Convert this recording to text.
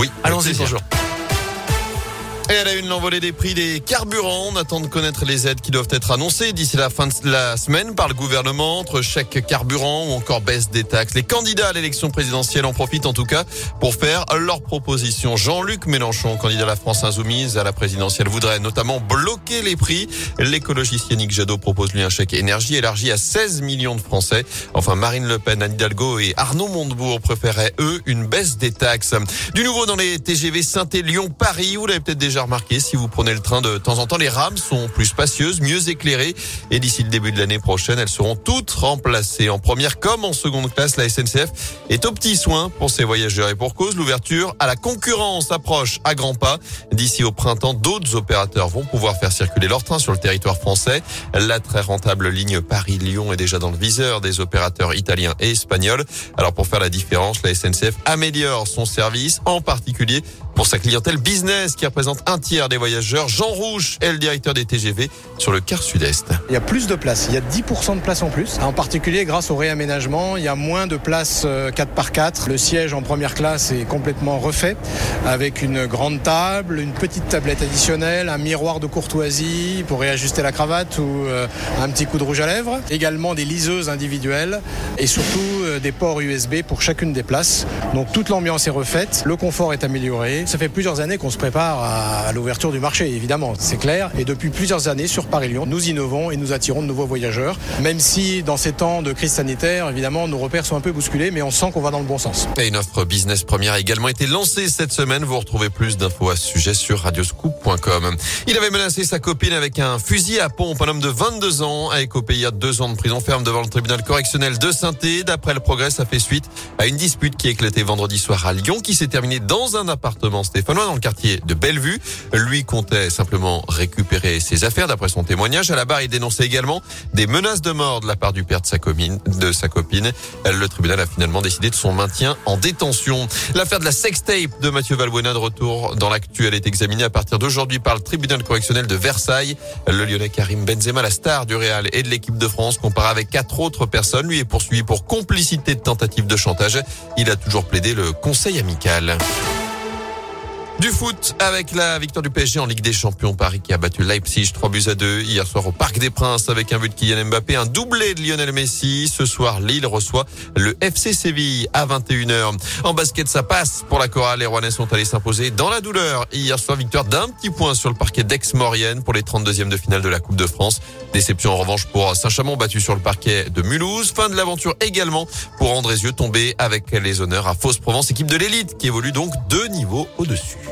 Oui, allons-y, bonjour. Et à la une, l'envolée des prix des carburants. On attend de connaître les aides qui doivent être annoncées d'ici la fin de la semaine par le gouvernement entre chèque carburant ou encore baisse des taxes. Les candidats à l'élection présidentielle en profitent en tout cas pour faire leurs propositions. Jean-Luc Mélenchon, candidat à la France Insoumise à la présidentielle, voudrait notamment bloquer les prix. L'écologiste Yannick Jadot propose lui un chèque énergie élargi à 16 millions de Français. Enfin, Marine Le Pen, Anne Hidalgo et Arnaud Montebourg préféraient, eux, une baisse des taxes. Du nouveau dans les TGV Saint-Élion-Paris, vous l'avez peut-être déjà remarqué, si vous prenez le train de temps en temps, les rames sont plus spacieuses, mieux éclairées. Et d'ici le début de l'année prochaine, elles seront toutes remplacées. En première comme en seconde classe, la SNCF est au petit soin pour ses voyageurs. Et pour cause, l'ouverture à la concurrence approche à grands pas. D'ici au printemps, d'autres opérateurs vont pouvoir faire circuler leurs trains sur le territoire français. La très rentable ligne Paris-Lyon est déjà dans le viseur des opérateurs italiens et espagnols. Alors pour faire la différence, la SNCF améliore son service, en particulier pour sa clientèle business qui représente un tiers des voyageurs. Jean Rouge est le directeur des TGV sur le quart sud-est. Il y a plus de places, il y a 10% de places en plus. En particulier grâce au réaménagement, il y a moins de places 4x4. Euh, le siège en première classe est complètement refait avec une grande table, une petite tablette additionnelle, un miroir de courtoisie pour réajuster la cravate ou euh, un petit coup de rouge à lèvres. Également des liseuses individuelles et surtout euh, des ports USB pour chacune des places. Donc toute l'ambiance est refaite, le confort est amélioré. Ça fait plusieurs années qu'on se prépare à l'ouverture du marché, évidemment, c'est clair. Et depuis plusieurs années sur Paris-Lyon, nous innovons et nous attirons de nouveaux voyageurs. Même si dans ces temps de crise sanitaire, évidemment, nos repères sont un peu bousculés, mais on sent qu'on va dans le bon sens. Et une offre business première a également été lancée cette semaine. Vous retrouvez plus d'infos à ce sujet sur radioscoop.com. Il avait menacé sa copine avec un fusil à pompe. Un homme de 22 ans a écopé il y a deux ans de prison ferme devant le tribunal correctionnel de saint D'après le progrès, ça fait suite à une dispute qui a éclaté vendredi soir à Lyon, qui s'est terminée dans un appartement stéphanois dans le quartier de Bellevue. Lui comptait simplement récupérer ses affaires d'après son témoignage. À la barre, il dénonçait également des menaces de mort de la part du père de sa copine. Le tribunal a finalement décidé de son maintien en détention. L'affaire de la sextape de Mathieu Valbuena de retour dans l'actu. Elle est examinée à partir d'aujourd'hui par le tribunal correctionnel de Versailles. Le Lyonnais Karim Benzema, la star du Real et de l'équipe de France, comparé avec quatre autres personnes, lui est poursuivi pour complicité de tentative de chantage. Il a toujours plaidé le conseil amical. Du foot avec la victoire du PSG en Ligue des Champions. Paris qui a battu Leipzig 3 buts à 2 hier soir au Parc des Princes avec un but de Kylian Mbappé, un doublé de Lionel Messi. Ce soir, Lille reçoit le FC Séville à 21h. En basket, ça passe pour la chorale. Les Rouennais sont allés s'imposer dans la douleur. Hier soir, victoire d'un petit point sur le parquet d'Aix-Maurienne pour les 32e de finale de la Coupe de France. Déception en revanche pour Saint-Chamond battu sur le parquet de Mulhouse. Fin de l'aventure également pour Andrézieux tombé avec les honneurs à Fausse-Provence, équipe de l'élite qui évolue donc deux niveaux au-dessus.